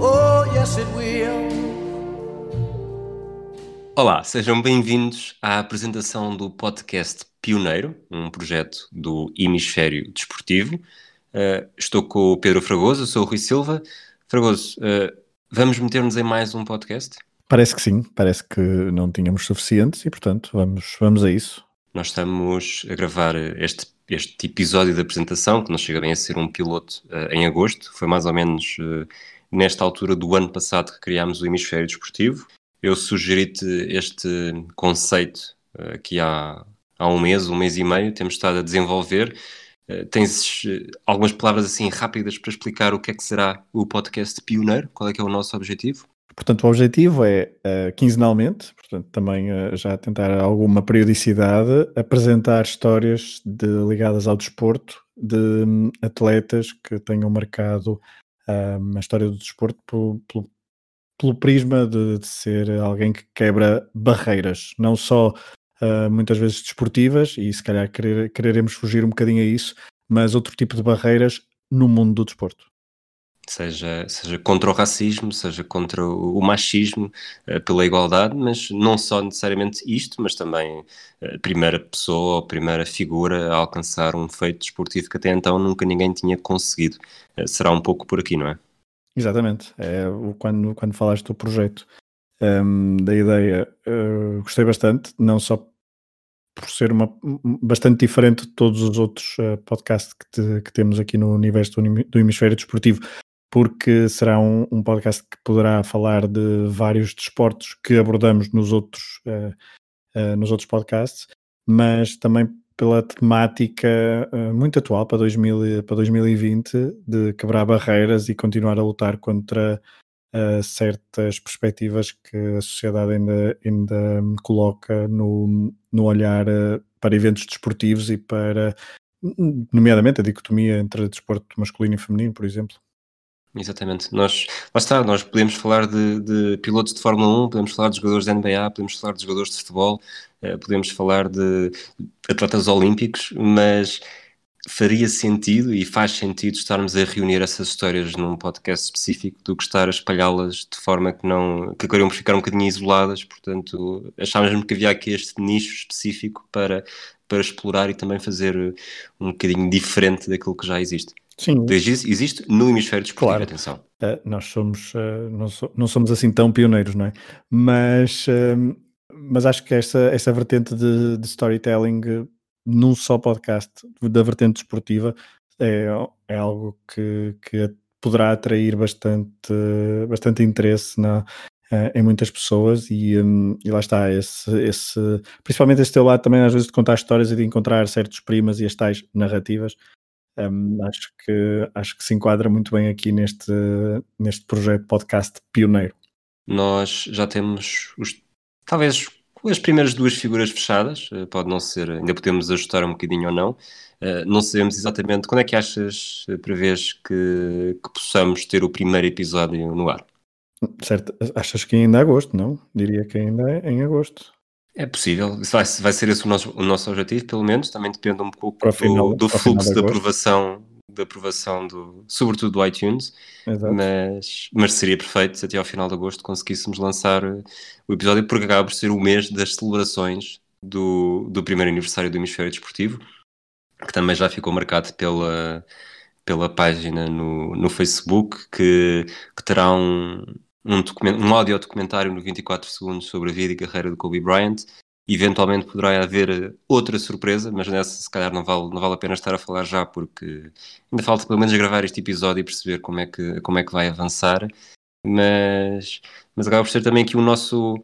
Oh, yes, it will. Olá, sejam bem-vindos à apresentação do podcast Pioneiro, um projeto do Hemisfério Desportivo. Uh, estou com o Pedro Fragoso, eu sou o Rui Silva. Fragoso, uh, vamos meter-nos em mais um podcast? Parece que sim, parece que não tínhamos suficientes e, portanto, vamos, vamos a isso. Nós estamos a gravar este, este episódio de apresentação, que não chega bem a ser um piloto, uh, em agosto. Foi mais ou menos nesta altura do ano passado que criámos o Hemisfério Desportivo. Eu sugeri-te este conceito aqui há, há um mês, um mês e meio, temos estado a desenvolver. Uh, tens uh, algumas palavras assim rápidas para explicar o que é que será o podcast Pioneiro? Qual é que é o nosso objetivo? Portanto, o objetivo é, uh, quinzenalmente, portanto, também já tentar alguma periodicidade, apresentar histórias de, ligadas ao desporto de um, atletas que tenham marcado a história do desporto pelo, pelo, pelo prisma de, de, ser alguém que quebra barreiras, não só uh, muitas vezes desportivas, e se calhar querer, quereremos fugir um bocadinho a isso, mas outro tipo de barreiras no mundo do desporto. Seja, seja contra o racismo, seja contra o machismo, uh, pela igualdade, mas não só necessariamente isto, mas também a uh, primeira pessoa ou primeira figura a alcançar um feito desportivo que até então nunca ninguém tinha conseguido. Uh, será um pouco por aqui, não é? Exatamente. É, quando, quando falaste do projeto um, da ideia, uh, gostei bastante, não só por ser uma, bastante diferente de todos os outros uh, podcasts que, te, que, temos aqui no universo do, do hemisfério desportivo, porque será um, um, podcast que poderá falar de vários desportos que abordamos nos outros, uh, nos outros podcasts, mas também pela temática muito atual para, 2000, para 2020 de quebrar barreiras e continuar a lutar contra uh, certas perspectivas que a sociedade ainda, ainda coloca no, no olhar uh, para eventos desportivos e para, nomeadamente, a dicotomia entre desporto masculino e feminino, por exemplo. Exatamente. Nós, lá está, nós podemos falar de, de, pilotos de Fórmula 1, podemos falar de jogadores da NBA, podemos falar de jogadores de futebol, uh, podemos falar de atletas olímpicos, mas faria sentido e faz sentido estarmos a reunir essas histórias num podcast específico do que estar a espalhá-las de forma que não que queriam ficar um bocadinho isoladas, portanto achávamos que havia aqui este nicho específico para, para explorar e também fazer um bocadinho diferente daquilo que já existe. Sim. Existe no hemisfério desportivo, claro. atenção. Uh, nós somos, uh, não, so, não, somos assim tão pioneiros, não é? Mas, uh, mas acho que esta, esta vertente de, de storytelling num só podcast da vertente desportiva é, é algo que, que poderá atrair bastante, bastante interesse na, eh, em muitas pessoas e, um, e lá está, esse, esse, principalmente esse teu lado também às vezes de contar histórias e de encontrar certos primas e as tais narrativas um, acho, que, acho que se enquadra muito bem aqui neste, neste projeto podcast pioneiro. Nós já temos os, talvez as primeiras duas figuras fechadas, eh, pode não ser, ainda podemos ajustar um bocadinho ou não. Uh, não sabemos exatamente quando é que achas, eh, prevês que, que possamos ter o primeiro episódio no ar? Certo, achas que ainda é agosto, não? Diria que ainda é em agosto. É possível, vai, vai ser esse o nosso, o nosso objetivo, pelo menos, também depende um pouco do, final, do fluxo de aprovação de aprovação do, sobretudo do iTunes, mas, mas seria perfeito se até ao final de agosto conseguíssemos lançar o episódio, porque acaba por ser o mês das celebrações do, do primeiro aniversário do Hemisfério Desportivo, que também já ficou marcado pela, pela página no, no Facebook, que, que terá um, um, um documentário no 24 segundos sobre a vida e carreira de Kobe Bryant Eventualmente poderá haver outra surpresa, mas nessa se calhar não vale, não vale a pena estar a falar já, porque ainda falta pelo menos gravar este episódio e perceber como é que, como é que vai avançar. Mas, mas acaba por ser também aqui o nosso,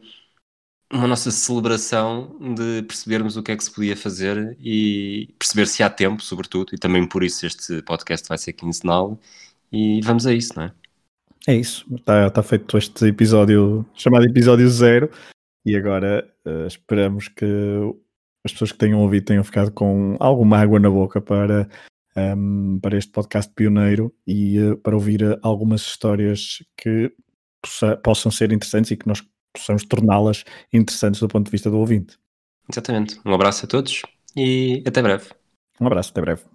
uma nossa celebração de percebermos o que é que se podia fazer e perceber se há tempo, sobretudo, e também por isso este podcast vai ser quinzenal. E vamos a isso, não é? É isso, está tá feito este episódio chamado episódio zero e agora uh, esperamos que as pessoas que tenham ouvido tenham ficado com alguma água na boca para, um, ehm, para este podcast pioneiro e uh, para ouvir uh, algumas histórias que possa, possam ser interessantes e que nós possamos torná-las interessantes do ponto de vista do ouvinte. Exatamente. Um abraço a todos e até breve. Um abraço, até breve.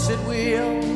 yes it will.